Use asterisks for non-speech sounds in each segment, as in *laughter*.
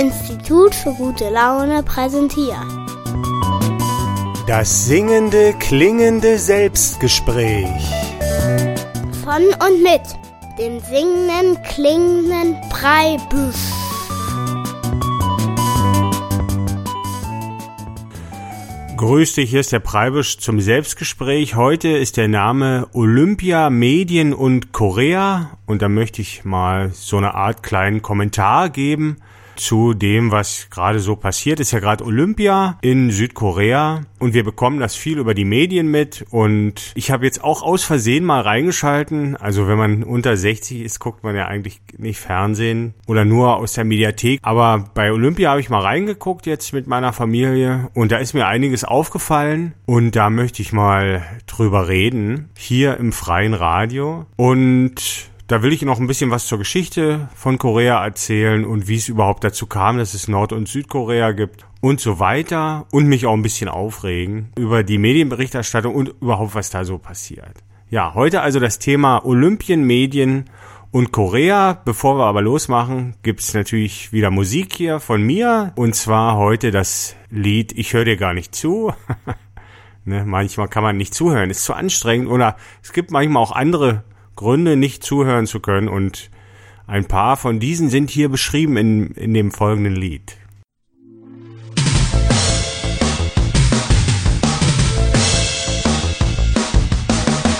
Institut für gute Laune präsentiert. Das singende, klingende Selbstgespräch. Von und mit dem singenden, klingenden Breibüsch. Grüß dich, hier ist der Preibisch zum Selbstgespräch. Heute ist der Name Olympia Medien und Korea und da möchte ich mal so eine Art kleinen Kommentar geben zu dem, was gerade so passiert. Ist ja gerade Olympia in Südkorea und wir bekommen das viel über die Medien mit und ich habe jetzt auch aus Versehen mal reingeschalten. Also wenn man unter 60 ist, guckt man ja eigentlich nicht Fernsehen oder nur aus der Mediathek. Aber bei Olympia habe ich mal reingeguckt jetzt mit meiner Familie und da ist mir einiges aufgefallen und da möchte ich mal drüber reden hier im freien Radio und da will ich noch ein bisschen was zur Geschichte von Korea erzählen und wie es überhaupt dazu kam, dass es Nord- und Südkorea gibt und so weiter und mich auch ein bisschen aufregen über die Medienberichterstattung und überhaupt, was da so passiert. Ja, heute also das Thema Olympien, Medien und Korea. Bevor wir aber losmachen, gibt's natürlich wieder Musik hier von mir und zwar heute das Lied Ich höre dir gar nicht zu. *laughs* ne, manchmal kann man nicht zuhören, ist zu anstrengend oder es gibt manchmal auch andere Gründe, nicht zuhören zu können und ein paar von diesen sind hier beschrieben in, in dem folgenden Lied.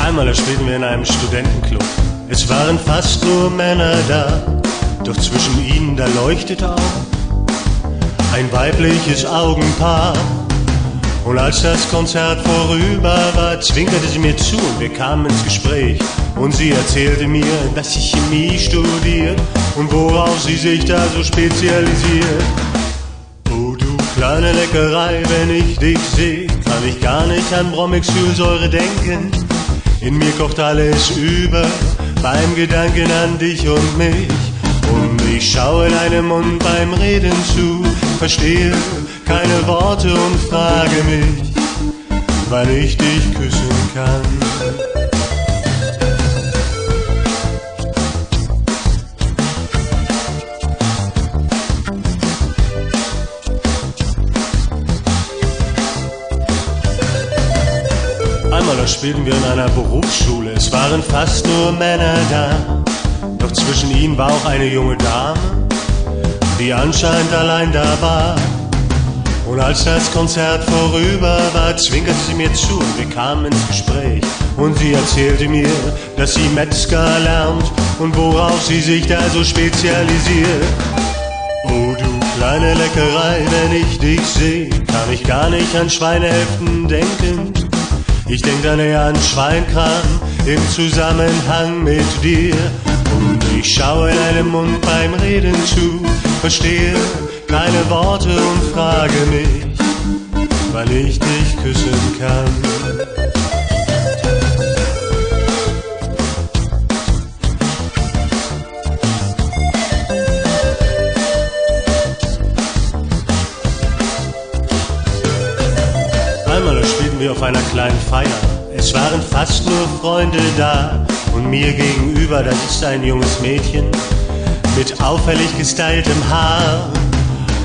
Einmal da spielten wir in einem Studentenclub. Es waren fast nur Männer da, doch zwischen ihnen da leuchtete auch ein weibliches Augenpaar. Und als das Konzert vorüber war, zwinkerte sie mir zu und wir kamen ins Gespräch. Und sie erzählte mir, dass sie Chemie studiert und worauf sie sich da so spezialisiert. Oh du kleine Leckerei, wenn ich dich seh, kann ich gar nicht an Bromexylsäure denken. In mir kocht alles über beim Gedanken an dich und mich. Und ich schaue deinem Mund beim Reden zu, verstehe keine Worte und frage mich, wann ich dich küssen kann. Einmal da spielten wir in einer Berufsschule, es waren fast nur Männer da, doch zwischen ihnen war auch eine junge Dame, die anscheinend allein da war. Und als das Konzert vorüber war, zwinkerte sie mir zu und wir kamen ins Gespräch. Und sie erzählte mir, dass sie Metzger lernt und worauf sie sich da so spezialisiert. Oh du kleine Leckerei, wenn ich dich sehe, kann ich gar nicht an Schweinehälften denken. Ich denk dann eher an Schweinkram im Zusammenhang mit dir. Und ich schaue deinem Mund beim Reden zu, verstehe keine Worte und frage mich, wann ich dich küssen kann. Einmal spielten wir auf einer kleinen Feier. Es waren fast nur Freunde da. Und mir gegenüber, das ist ein junges Mädchen mit auffällig gestyltem Haar.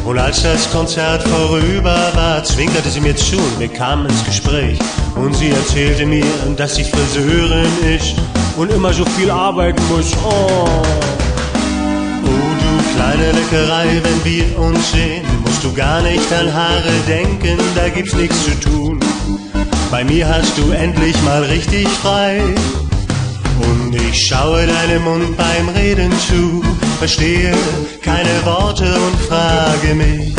Und als das Konzert vorüber war, zwinkerte sie mir zu und wir kamen ins Gespräch. Und sie erzählte mir, dass sie Friseurin ist und immer so viel arbeiten muss. Oh, oh du kleine Leckerei, wenn wir uns sehen, musst du gar nicht an Haare denken, da gibt's nichts zu tun. Bei mir hast du endlich mal richtig frei. Und ich schaue deinem Mund beim Reden zu, verstehe keine Worte und frage mich,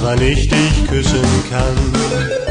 wann ich dich küssen kann.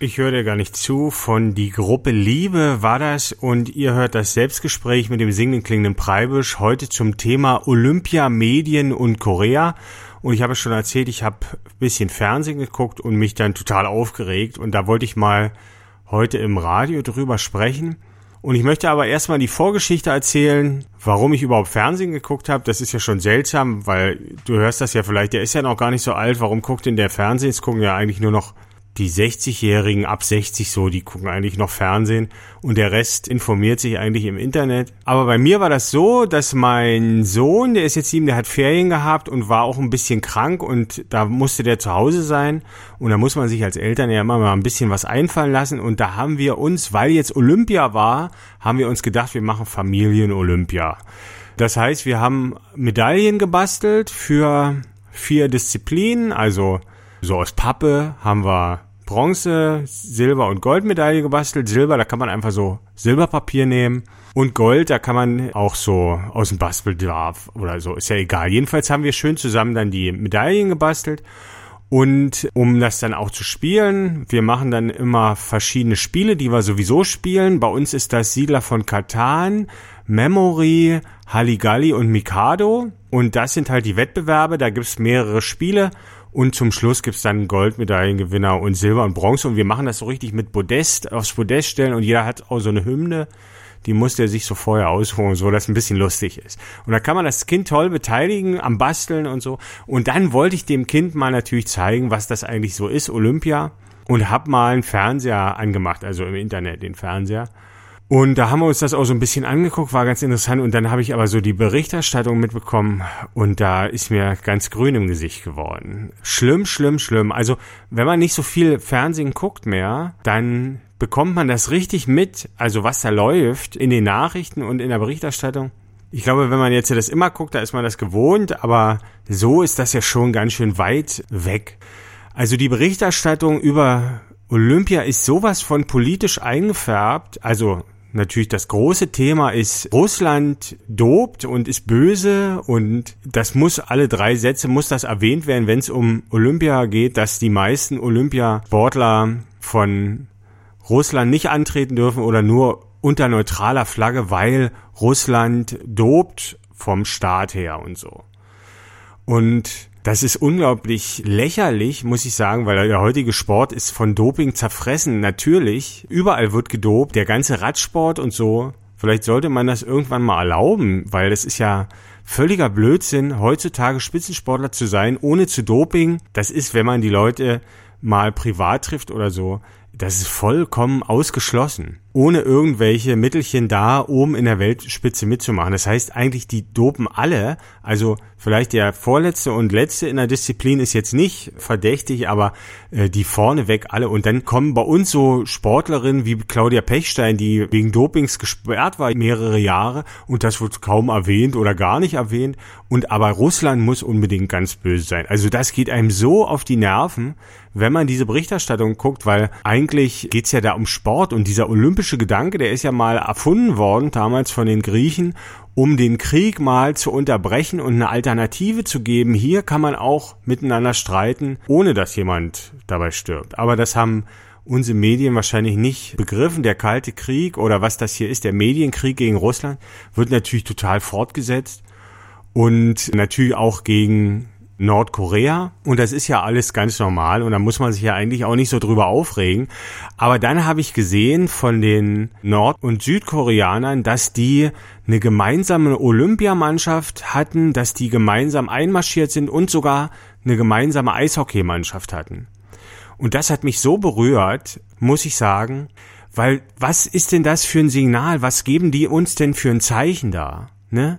Ich höre dir gar nicht zu. Von die Gruppe Liebe war das und ihr hört das Selbstgespräch mit dem singenden klingenden Preibisch heute zum Thema Olympia, Medien und Korea. Und ich habe schon erzählt, ich habe ein bisschen Fernsehen geguckt und mich dann total aufgeregt. Und da wollte ich mal heute im Radio drüber sprechen. Und ich möchte aber erstmal die Vorgeschichte erzählen, warum ich überhaupt Fernsehen geguckt habe. Das ist ja schon seltsam, weil du hörst das ja vielleicht, der ist ja noch gar nicht so alt. Warum guckt denn der Fernsehen? Es gucken ja eigentlich nur noch die 60-Jährigen ab 60 so, die gucken eigentlich noch Fernsehen und der Rest informiert sich eigentlich im Internet. Aber bei mir war das so, dass mein Sohn, der ist jetzt sieben, der hat Ferien gehabt und war auch ein bisschen krank und da musste der zu Hause sein und da muss man sich als Eltern ja immer mal ein bisschen was einfallen lassen und da haben wir uns, weil jetzt Olympia war, haben wir uns gedacht, wir machen Familien-Olympia. Das heißt, wir haben Medaillen gebastelt für vier Disziplinen, also so aus Pappe haben wir Bronze, Silber und Goldmedaille gebastelt. Silber, da kann man einfach so Silberpapier nehmen. Und Gold, da kann man auch so aus dem Bastelbedarf oder so, ist ja egal. Jedenfalls haben wir schön zusammen dann die Medaillen gebastelt. Und um das dann auch zu spielen, wir machen dann immer verschiedene Spiele, die wir sowieso spielen. Bei uns ist das Siedler von Katan, Memory, Halligalli und Mikado. Und das sind halt die Wettbewerbe, da gibt's mehrere Spiele. Und zum Schluss gibt's dann Goldmedaillengewinner und Silber und Bronze. Und wir machen das so richtig mit Podest, aufs Podest stellen. Und jeder hat auch so eine Hymne. Die muss der sich so vorher ausholen, so dass ein bisschen lustig ist. Und da kann man das Kind toll beteiligen am Basteln und so. Und dann wollte ich dem Kind mal natürlich zeigen, was das eigentlich so ist, Olympia. Und hab mal einen Fernseher angemacht, also im Internet den Fernseher. Und da haben wir uns das auch so ein bisschen angeguckt, war ganz interessant. Und dann habe ich aber so die Berichterstattung mitbekommen und da ist mir ganz grün im Gesicht geworden. Schlimm, schlimm, schlimm. Also wenn man nicht so viel Fernsehen guckt mehr, dann bekommt man das richtig mit, also was da läuft in den Nachrichten und in der Berichterstattung. Ich glaube, wenn man jetzt das immer guckt, da ist man das gewohnt, aber so ist das ja schon ganz schön weit weg. Also die Berichterstattung über Olympia ist sowas von politisch eingefärbt, also Natürlich das große Thema ist, Russland dobt und ist böse und das muss alle drei Sätze, muss das erwähnt werden, wenn es um Olympia geht, dass die meisten Olympiasportler von Russland nicht antreten dürfen oder nur unter neutraler Flagge, weil Russland dobt vom Staat her und so. Und das ist unglaublich lächerlich, muss ich sagen, weil der heutige Sport ist von Doping zerfressen. Natürlich, überall wird gedopt, der ganze Radsport und so. Vielleicht sollte man das irgendwann mal erlauben, weil das ist ja völliger Blödsinn, heutzutage Spitzensportler zu sein, ohne zu Doping. Das ist, wenn man die Leute mal privat trifft oder so, das ist vollkommen ausgeschlossen ohne irgendwelche Mittelchen da oben in der Weltspitze mitzumachen. Das heißt eigentlich, die dopen alle. Also vielleicht der vorletzte und letzte in der Disziplin ist jetzt nicht verdächtig, aber äh, die vorneweg alle. Und dann kommen bei uns so Sportlerinnen wie Claudia Pechstein, die wegen Dopings gesperrt war mehrere Jahre und das wird kaum erwähnt oder gar nicht erwähnt. Und aber Russland muss unbedingt ganz böse sein. Also das geht einem so auf die Nerven, wenn man diese Berichterstattung guckt, weil eigentlich geht's ja da um Sport und dieser olympische philosophische Gedanke, der ist ja mal erfunden worden, damals von den Griechen, um den Krieg mal zu unterbrechen und eine Alternative zu geben. Hier kann man auch miteinander streiten, ohne dass jemand dabei stirbt. Aber das haben unsere Medien wahrscheinlich nicht begriffen. Der Kalte Krieg oder was das hier ist, der Medienkrieg gegen Russland, wird natürlich total fortgesetzt und natürlich auch gegen Nordkorea und das ist ja alles ganz normal und da muss man sich ja eigentlich auch nicht so drüber aufregen. Aber dann habe ich gesehen von den Nord- und Südkoreanern, dass die eine gemeinsame Olympiamannschaft hatten, dass die gemeinsam einmarschiert sind und sogar eine gemeinsame Eishockeymannschaft hatten. Und das hat mich so berührt, muss ich sagen, weil was ist denn das für ein Signal? Was geben die uns denn für ein Zeichen da? Ne?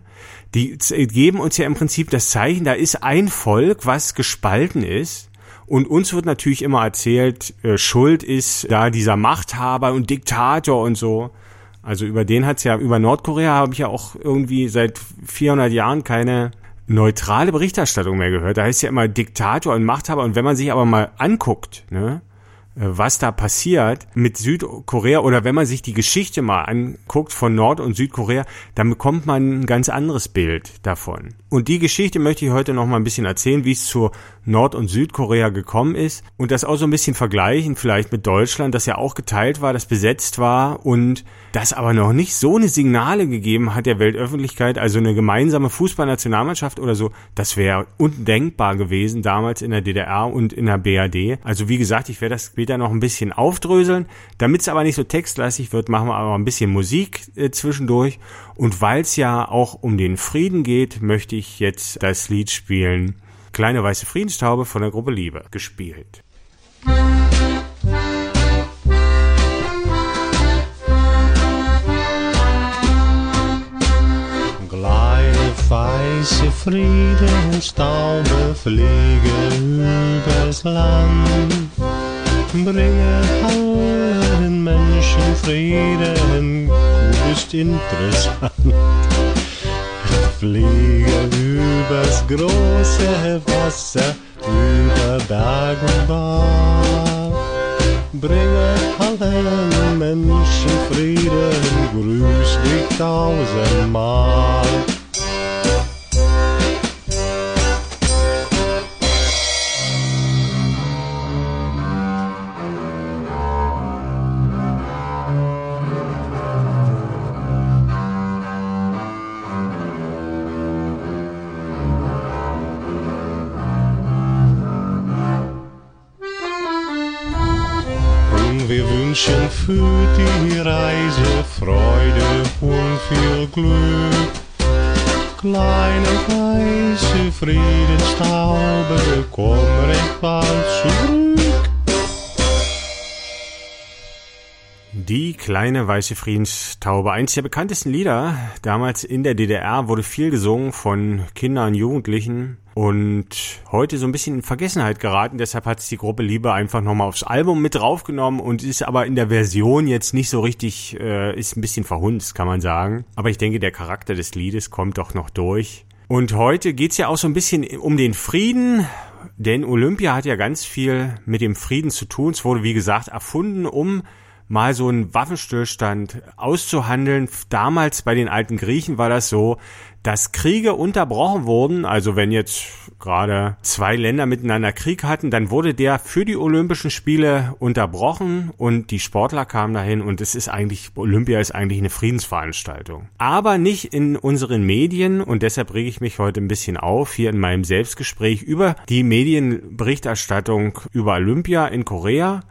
Die geben uns ja im Prinzip das Zeichen, da ist ein Volk, was gespalten ist. Und uns wird natürlich immer erzählt, äh, Schuld ist da dieser Machthaber und Diktator und so. Also über den hat's ja, über Nordkorea habe ich ja auch irgendwie seit 400 Jahren keine neutrale Berichterstattung mehr gehört. Da heißt ja immer Diktator und Machthaber. Und wenn man sich aber mal anguckt, ne, äh, was da passiert mit Südkorea oder wenn man sich die Geschichte mal anguckt von Nord- und Südkorea, dann bekommt man ein ganz anderes Bild davon. Und die Geschichte möchte ich heute noch mal ein bisschen erzählen, wie es zur Nord- und Südkorea gekommen ist und das auch so ein bisschen vergleichen vielleicht mit Deutschland, das ja auch geteilt war, das besetzt war und das aber noch nicht so eine Signale gegeben hat der Weltöffentlichkeit, also eine gemeinsame Fußballnationalmannschaft oder so, das wäre undenkbar gewesen damals in der DDR und in der BRD. Also wie gesagt, ich werde das später noch ein bisschen aufdröseln. Damit es aber nicht so textlastig wird, machen wir aber ein bisschen Musik äh, zwischendurch. Und weil es ja auch um den Frieden geht, möchte ich jetzt das Lied spielen. Kleine weiße Friedenstaube von der Gruppe Liebe gespielt. weiße Friedenstaube fliege übers Land. Bringe allen Menschen Frieden, du bist interessant. Fliege übers große Wasser, über Berg und Bach. Bringe allen Menschen Frieden, grüß dich tausendmal. Für die Reise Freude und viel Glück. Kleine weiße Friedenstaube, komm recht bald zurück. Die kleine weiße Friedenstaube, eins der bekanntesten Lieder damals in der DDR, wurde viel gesungen von Kindern und Jugendlichen und heute so ein bisschen in Vergessenheit geraten. Deshalb hat es die Gruppe Liebe einfach nochmal aufs Album mit draufgenommen und ist aber in der Version jetzt nicht so richtig, äh, ist ein bisschen verhunzt, kann man sagen. Aber ich denke, der Charakter des Liedes kommt doch noch durch. Und heute geht's ja auch so ein bisschen um den Frieden, denn Olympia hat ja ganz viel mit dem Frieden zu tun. Es wurde, wie gesagt, erfunden, um mal so einen Waffenstillstand auszuhandeln. Damals bei den alten Griechen war das so, dass Kriege unterbrochen wurden. Also wenn jetzt gerade zwei Länder miteinander Krieg hatten, dann wurde der für die Olympischen Spiele unterbrochen und die Sportler kamen dahin und es ist eigentlich, Olympia ist eigentlich eine Friedensveranstaltung. Aber nicht in unseren Medien und deshalb rege ich mich heute ein bisschen auf hier in meinem Selbstgespräch über die Medienberichterstattung über Olympia in Korea.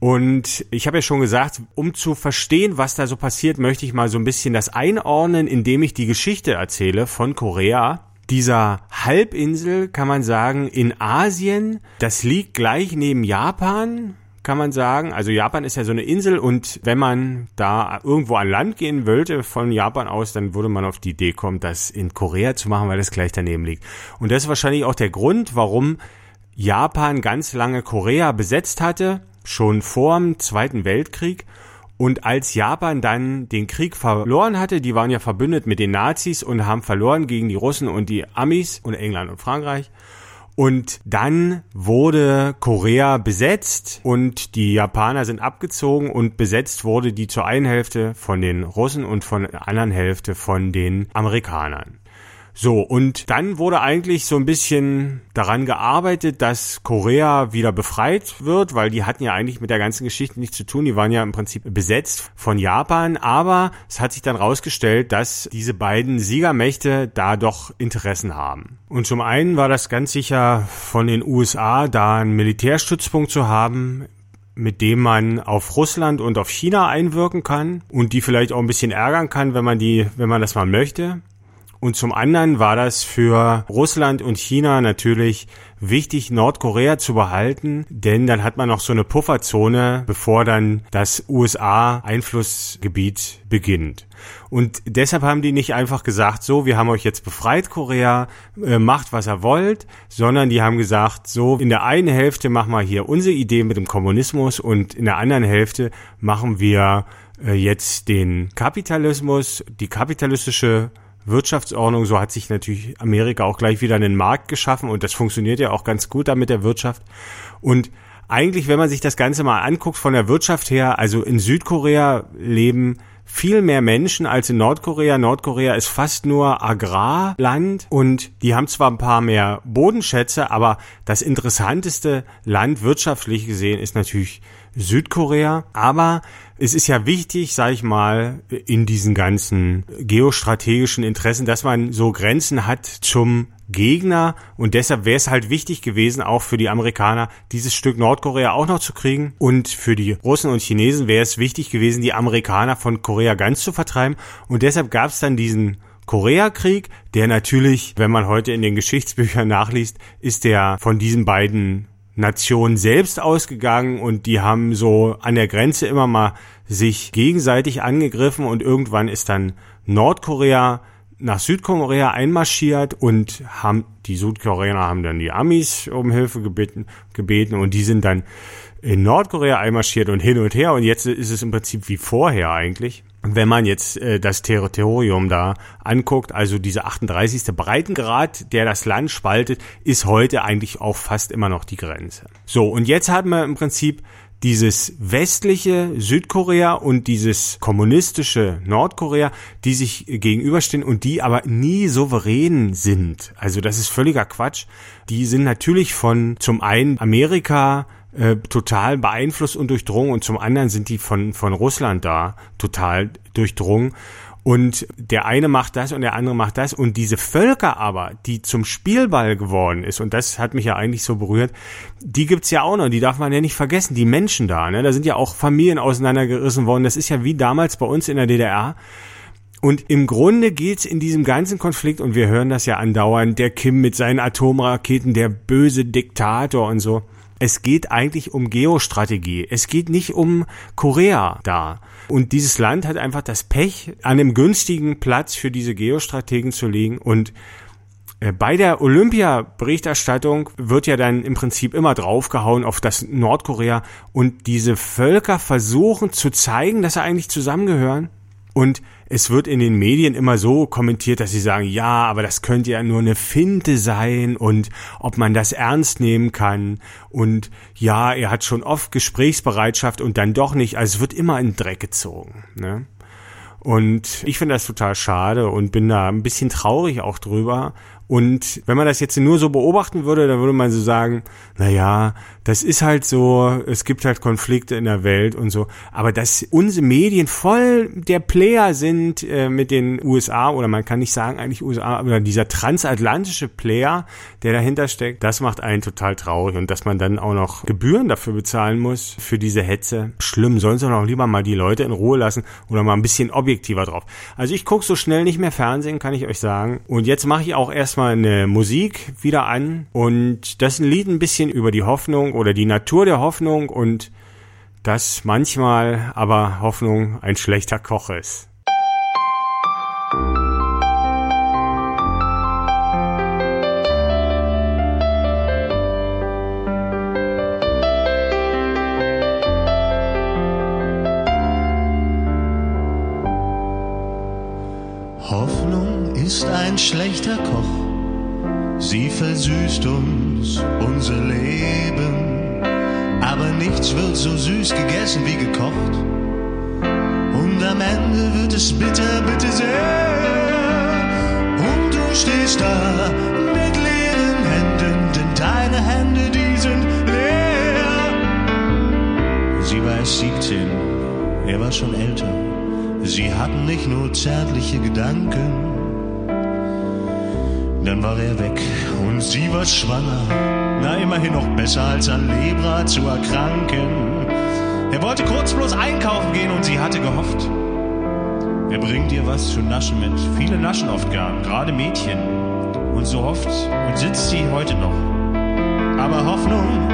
Und ich habe ja schon gesagt, um zu verstehen, was da so passiert, möchte ich mal so ein bisschen das einordnen, indem ich die Geschichte erzähle von Korea. Dieser Halbinsel kann man sagen in Asien, das liegt gleich neben Japan, kann man sagen. Also Japan ist ja so eine Insel und wenn man da irgendwo an Land gehen wollte von Japan aus, dann würde man auf die Idee kommen, das in Korea zu machen, weil das gleich daneben liegt. Und das ist wahrscheinlich auch der Grund, warum Japan ganz lange Korea besetzt hatte schon vor dem Zweiten Weltkrieg. Und als Japan dann den Krieg verloren hatte, die waren ja verbündet mit den Nazis und haben verloren gegen die Russen und die Amis und England und Frankreich. Und dann wurde Korea besetzt und die Japaner sind abgezogen und besetzt wurde die zur einen Hälfte von den Russen und von der anderen Hälfte von den Amerikanern. So, und dann wurde eigentlich so ein bisschen daran gearbeitet, dass Korea wieder befreit wird, weil die hatten ja eigentlich mit der ganzen Geschichte nichts zu tun. Die waren ja im Prinzip besetzt von Japan, aber es hat sich dann rausgestellt, dass diese beiden Siegermächte da doch Interessen haben. Und zum einen war das ganz sicher von den USA, da einen Militärstützpunkt zu haben, mit dem man auf Russland und auf China einwirken kann und die vielleicht auch ein bisschen ärgern kann, wenn man die, wenn man das mal möchte. Und zum anderen war das für Russland und China natürlich wichtig, Nordkorea zu behalten, denn dann hat man noch so eine Pufferzone, bevor dann das USA-Einflussgebiet beginnt. Und deshalb haben die nicht einfach gesagt, so, wir haben euch jetzt befreit, Korea, äh, macht was ihr wollt, sondern die haben gesagt, so, in der einen Hälfte machen wir hier unsere Idee mit dem Kommunismus und in der anderen Hälfte machen wir äh, jetzt den Kapitalismus, die kapitalistische Wirtschaftsordnung, so hat sich natürlich Amerika auch gleich wieder einen Markt geschaffen und das funktioniert ja auch ganz gut da mit der Wirtschaft. Und eigentlich, wenn man sich das Ganze mal anguckt von der Wirtschaft her, also in Südkorea leben viel mehr Menschen als in Nordkorea. Nordkorea ist fast nur Agrarland und die haben zwar ein paar mehr Bodenschätze, aber das interessanteste Land wirtschaftlich gesehen ist natürlich Südkorea. Aber es ist ja wichtig, sage ich mal, in diesen ganzen geostrategischen Interessen, dass man so Grenzen hat zum Gegner. Und deshalb wäre es halt wichtig gewesen, auch für die Amerikaner dieses Stück Nordkorea auch noch zu kriegen. Und für die Russen und Chinesen wäre es wichtig gewesen, die Amerikaner von Korea ganz zu vertreiben. Und deshalb gab es dann diesen Koreakrieg, der natürlich, wenn man heute in den Geschichtsbüchern nachliest, ist der von diesen beiden Nationen selbst ausgegangen und die haben so an der Grenze immer mal sich gegenseitig angegriffen und irgendwann ist dann Nordkorea nach Südkorea einmarschiert und haben die Südkoreaner haben dann die Amis um Hilfe gebeten, gebeten und die sind dann in Nordkorea einmarschiert und hin und her und jetzt ist es im Prinzip wie vorher eigentlich. Wenn man jetzt äh, das Territorium da anguckt, also diese 38. Breitengrad, der das Land spaltet, ist heute eigentlich auch fast immer noch die Grenze. So, und jetzt haben wir im Prinzip dieses westliche Südkorea und dieses kommunistische Nordkorea, die sich gegenüberstehen und die aber nie souverän sind. Also das ist völliger Quatsch. Die sind natürlich von zum einen Amerika äh, total beeinflusst und durchdrungen und zum anderen sind die von, von Russland da total durchdrungen. Und der eine macht das und der andere macht das. Und diese Völker aber, die zum Spielball geworden ist, und das hat mich ja eigentlich so berührt, die gibt's ja auch noch, die darf man ja nicht vergessen, die Menschen da. Ne? Da sind ja auch Familien auseinandergerissen worden. Das ist ja wie damals bei uns in der DDR. Und im Grunde geht's in diesem ganzen Konflikt, und wir hören das ja andauernd, der Kim mit seinen Atomraketen, der böse Diktator und so. Es geht eigentlich um Geostrategie. Es geht nicht um Korea da. Und dieses Land hat einfach das Pech, an einem günstigen Platz für diese Geostrategen zu liegen und äh, bei der Olympia-Berichterstattung wird ja dann im Prinzip immer draufgehauen auf das Nordkorea und diese Völker versuchen zu zeigen, dass sie eigentlich zusammengehören. Und es wird in den Medien immer so kommentiert, dass sie sagen, ja, aber das könnte ja nur eine Finte sein und ob man das ernst nehmen kann und ja, er hat schon oft Gesprächsbereitschaft und dann doch nicht. Also es wird immer in Dreck gezogen. Ne? Und ich finde das total schade und bin da ein bisschen traurig auch drüber. Und wenn man das jetzt nur so beobachten würde, dann würde man so sagen, na ja, das ist halt so, es gibt halt Konflikte in der Welt und so. Aber dass unsere Medien voll der Player sind äh, mit den USA, oder man kann nicht sagen eigentlich USA, aber dieser transatlantische Player, der dahinter steckt, das macht einen total traurig. Und dass man dann auch noch Gebühren dafür bezahlen muss, für diese Hetze. Schlimm, sollen sie doch lieber mal die Leute in Ruhe lassen oder mal ein bisschen objektiver drauf. Also ich gucke so schnell nicht mehr Fernsehen, kann ich euch sagen. Und jetzt mache ich auch erstmal eine Musik wieder an. Und das ist ein Lied ein bisschen über die Hoffnung oder die Natur der Hoffnung und dass manchmal aber Hoffnung ein schlechter Koch ist. Hoffnung ist ein schlechter Koch Sie versüßt uns unser Leben, aber nichts wird so süß gegessen wie gekocht. Und am Ende wird es bitter, bitter sehr. Und du stehst da mit leeren Händen, denn deine Hände, die sind leer. Sie war erst 17, er war schon älter. Sie hatten nicht nur zärtliche Gedanken dann war er weg und sie war schwanger. Na, immerhin noch besser als an Lebra zu erkranken. Er wollte kurz bloß einkaufen gehen und sie hatte gehofft. Er bringt ihr was zu naschen mit. Viele naschen oft gern, gerade Mädchen. Und so hofft und sitzt sie heute noch. Aber Hoffnung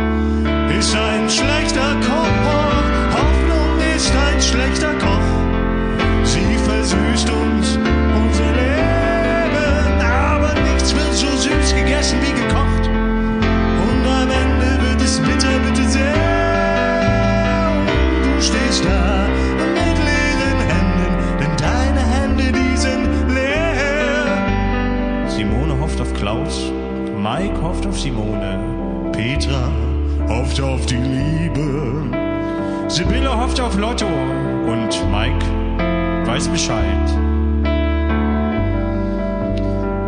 ist ein schlechter Koch. Hoffnung ist ein schlechter Koch. Sie versüßt uns unser Leben, aber nichts wird so süß gegessen wie gekocht. Mike hofft auf Simone, Petra hofft auf die Liebe, Sibylle hofft auf Lotto und Mike weiß Bescheid.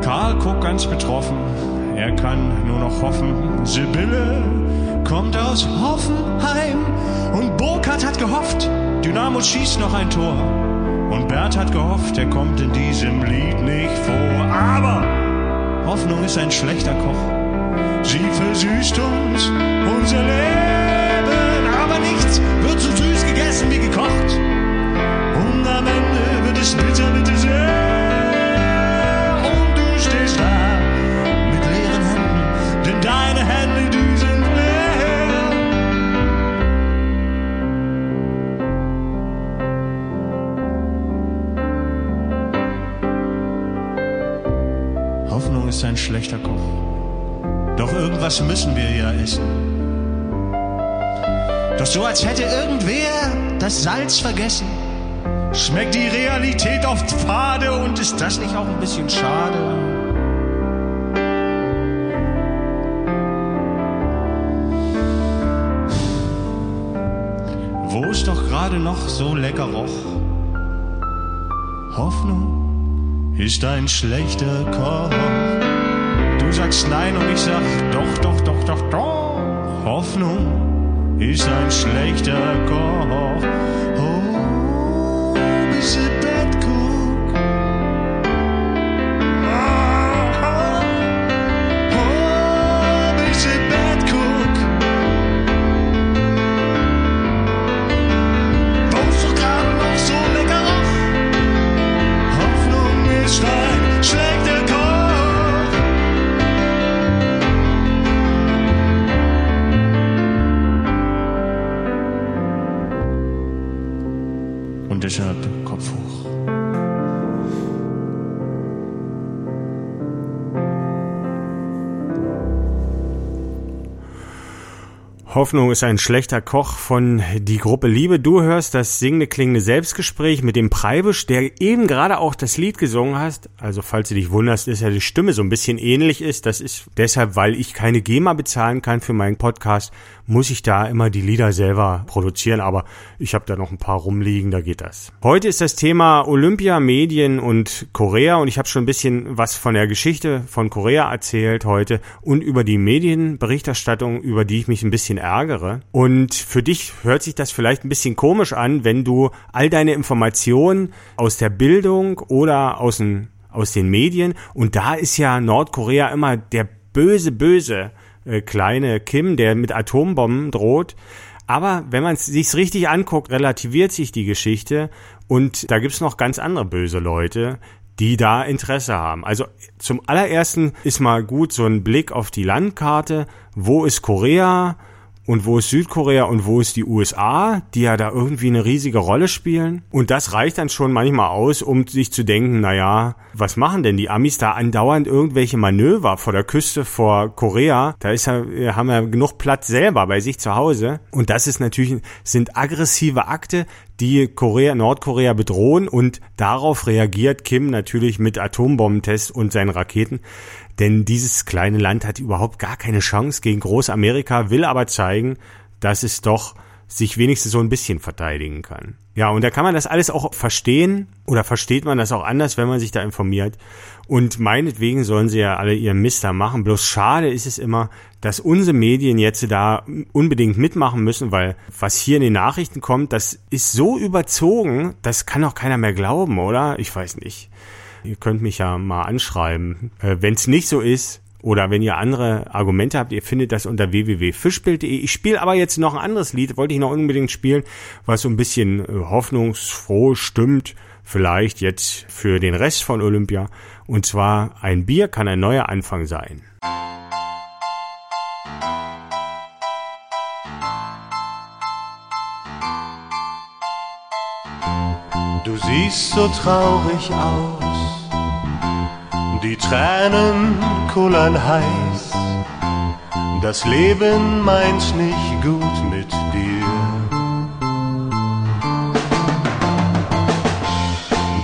Karl guckt ganz betroffen, er kann nur noch hoffen. Sibylle kommt aus Hoffenheim und Burkhardt hat gehofft, Dynamo schießt noch ein Tor. Und Bert hat gehofft, er kommt in diesem Lied nicht vor. Aber Hoffnung ist ein schlechter Koch. Sie versüßt uns unser Leben, aber nichts wird so süß gegessen wie gekocht. Und am Ende wird es bitter, bitte sehr. Irgendwas müssen wir ja essen. Doch so als hätte irgendwer das Salz vergessen. Schmeckt die Realität oft fade und ist das nicht auch ein bisschen schade? Wo es doch gerade noch so lecker roch. Hoffnung ist ein schlechter Koch. Du sagst nein und ich sag doch, doch, doch, doch, doch. Hoffnung ist ein schlechter Koch. Oh, bis deshalb Kopf hoch. Hoffnung ist ein schlechter Koch von die Gruppe Liebe. Du hörst das singende klingende Selbstgespräch mit dem Preibisch, der eben gerade auch das Lied gesungen hast. Also falls du dich wunderst, ist ja die Stimme so ein bisschen ähnlich ist. Das ist deshalb, weil ich keine GEMA bezahlen kann für meinen Podcast, muss ich da immer die Lieder selber produzieren. Aber ich habe da noch ein paar rumliegen, da geht das. Heute ist das Thema Olympia, Medien und Korea und ich habe schon ein bisschen was von der Geschichte von Korea erzählt heute und über die Medienberichterstattung, über die ich mich ein bisschen ärgere. Und für dich hört sich das vielleicht ein bisschen komisch an, wenn du all deine Informationen aus der Bildung oder aus den, aus den Medien und da ist ja Nordkorea immer der böse, böse äh, kleine Kim, der mit Atombomben droht. Aber wenn man es sich richtig anguckt, relativiert sich die Geschichte und da gibt's noch ganz andere böse Leute, die da Interesse haben. Also zum allerersten ist mal gut so ein Blick auf die Landkarte. Wo ist Korea? Und wo ist Südkorea und wo ist die USA, die ja da irgendwie eine riesige Rolle spielen? Und das reicht dann schon manchmal aus, um sich zu denken, na ja, was machen denn die Amis da andauernd irgendwelche Manöver vor der Küste vor Korea? Da ist ja, haben ja genug Platz selber bei sich zu Hause. Und das ist natürlich, sind aggressive Akte, die Korea, Nordkorea bedrohen und darauf reagiert Kim natürlich mit Atombombentests und seinen Raketen. Denn dieses kleine Land hat überhaupt gar keine Chance gegen Großamerika, will aber zeigen, dass es doch sich wenigstens so ein bisschen verteidigen kann. Ja, und da kann man das alles auch verstehen oder versteht man das auch anders, wenn man sich da informiert. Und meinetwegen sollen sie ja alle ihren Mister machen. Bloß schade ist es immer, dass unsere Medien jetzt da unbedingt mitmachen müssen, weil was hier in den Nachrichten kommt, das ist so überzogen, das kann auch keiner mehr glauben, oder? Ich weiß nicht. Ihr könnt mich ja mal anschreiben. Äh, wenn es nicht so ist, oder wenn ihr andere Argumente habt, ihr findet das unter www.fischbild.de. Ich spiele aber jetzt noch ein anderes Lied, wollte ich noch unbedingt spielen, was so ein bisschen äh, hoffnungsfroh stimmt, vielleicht jetzt für den Rest von Olympia. Und zwar ein Bier kann ein neuer Anfang sein. Du siehst so traurig aus, die Tränen kullern heiß. Das Leben meint nicht gut mit dir.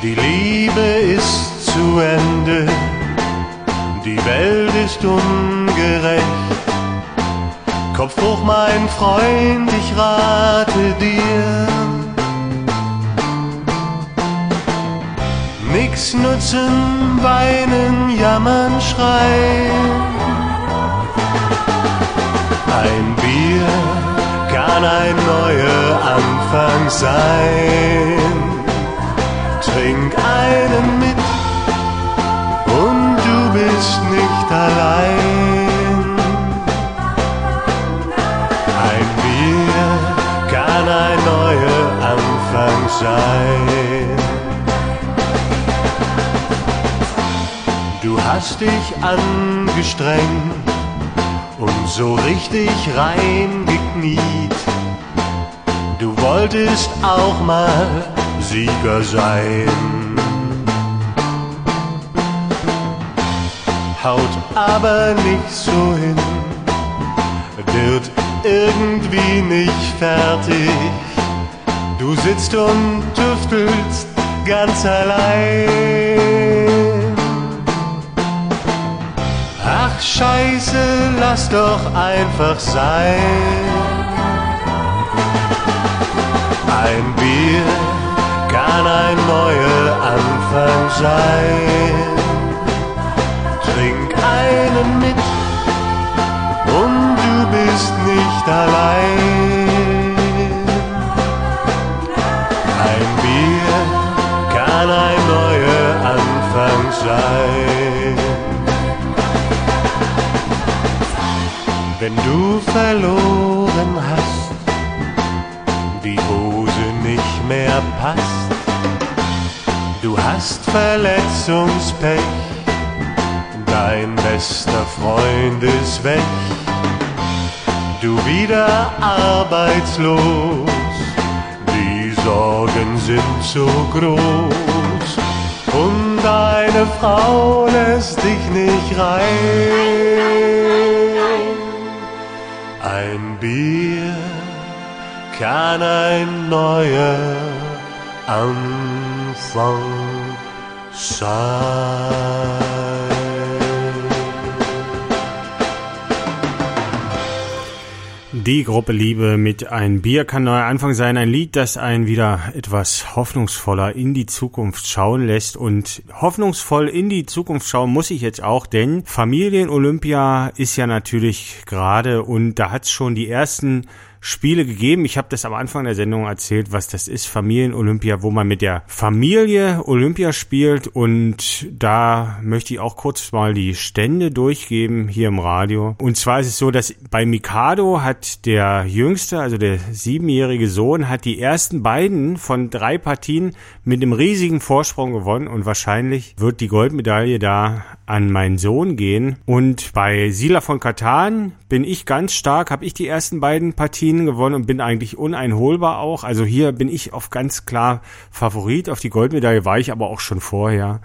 Die Liebe ist zu Ende, die Welt ist ungerecht. Kopf hoch, mein Freund, ich rate dir. Nix nutzen, weinen, jammern, schreien. Ein Bier kann ein neuer Anfang sein. Trink einen mit und du bist nicht allein. Ein Bier kann ein neuer Anfang sein. Hast dich angestrengt und so richtig reingekniet. Du wolltest auch mal Sieger sein. Haut aber nicht so hin, wird irgendwie nicht fertig. Du sitzt und tüftelst ganz allein. Scheiße, lass doch einfach sein. Ein Bier kann ein neuer Anfang sein. Trink einen mit und du bist nicht allein. Wenn du verloren hast, die Hose nicht mehr passt, du hast Verletzungspech, dein bester Freund ist weg, du wieder arbeitslos, die Sorgen sind so groß und deine Frau lässt dich nicht rein. Ein Bier kann ein neuer Anfang sein. Die Gruppe Liebe mit Ein Bier kann neuer Anfang sein. Ein Lied, das einen wieder etwas hoffnungsvoller in die Zukunft schauen lässt. Und hoffnungsvoll in die Zukunft schauen muss ich jetzt auch, denn Familien-Olympia ist ja natürlich gerade und da hat es schon die ersten Spiele gegeben. Ich habe das am Anfang der Sendung erzählt, was das ist, Familien-Olympia, wo man mit der Familie Olympia spielt und da möchte ich auch kurz mal die Stände durchgeben hier im Radio. Und zwar ist es so, dass bei Mikado hat der Jüngste, also der siebenjährige Sohn, hat die ersten beiden von drei Partien mit einem riesigen Vorsprung gewonnen und wahrscheinlich wird die Goldmedaille da an meinen Sohn gehen. Und bei Sila von Katan bin ich ganz stark, habe ich die ersten beiden Partien Disziplinen gewonnen und bin eigentlich uneinholbar auch. Also hier bin ich auf ganz klar Favorit. Auf die Goldmedaille war ich aber auch schon vorher.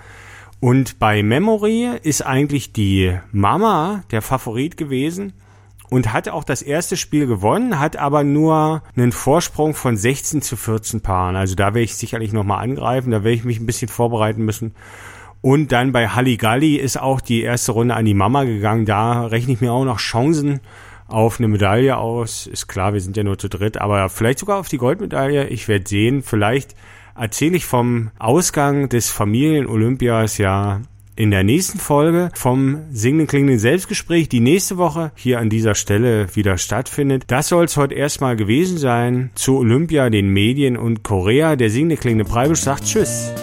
Und bei Memory ist eigentlich die Mama der Favorit gewesen und hat auch das erste Spiel gewonnen, hat aber nur einen Vorsprung von 16 zu 14 Paaren. Also da werde ich sicherlich nochmal angreifen, da werde ich mich ein bisschen vorbereiten müssen. Und dann bei Halligalli ist auch die erste Runde an die Mama gegangen. Da rechne ich mir auch noch Chancen auf eine Medaille aus. Ist klar, wir sind ja nur zu dritt, aber vielleicht sogar auf die Goldmedaille. Ich werde sehen. Vielleicht erzähle ich vom Ausgang des Familien-Olympias ja in der nächsten Folge vom Singenden Klingenden Selbstgespräch, die nächste Woche hier an dieser Stelle wieder stattfindet. Das soll es heute erstmal gewesen sein zu Olympia, den Medien und Korea. Der Singende Klingende Preibisch sagt Tschüss.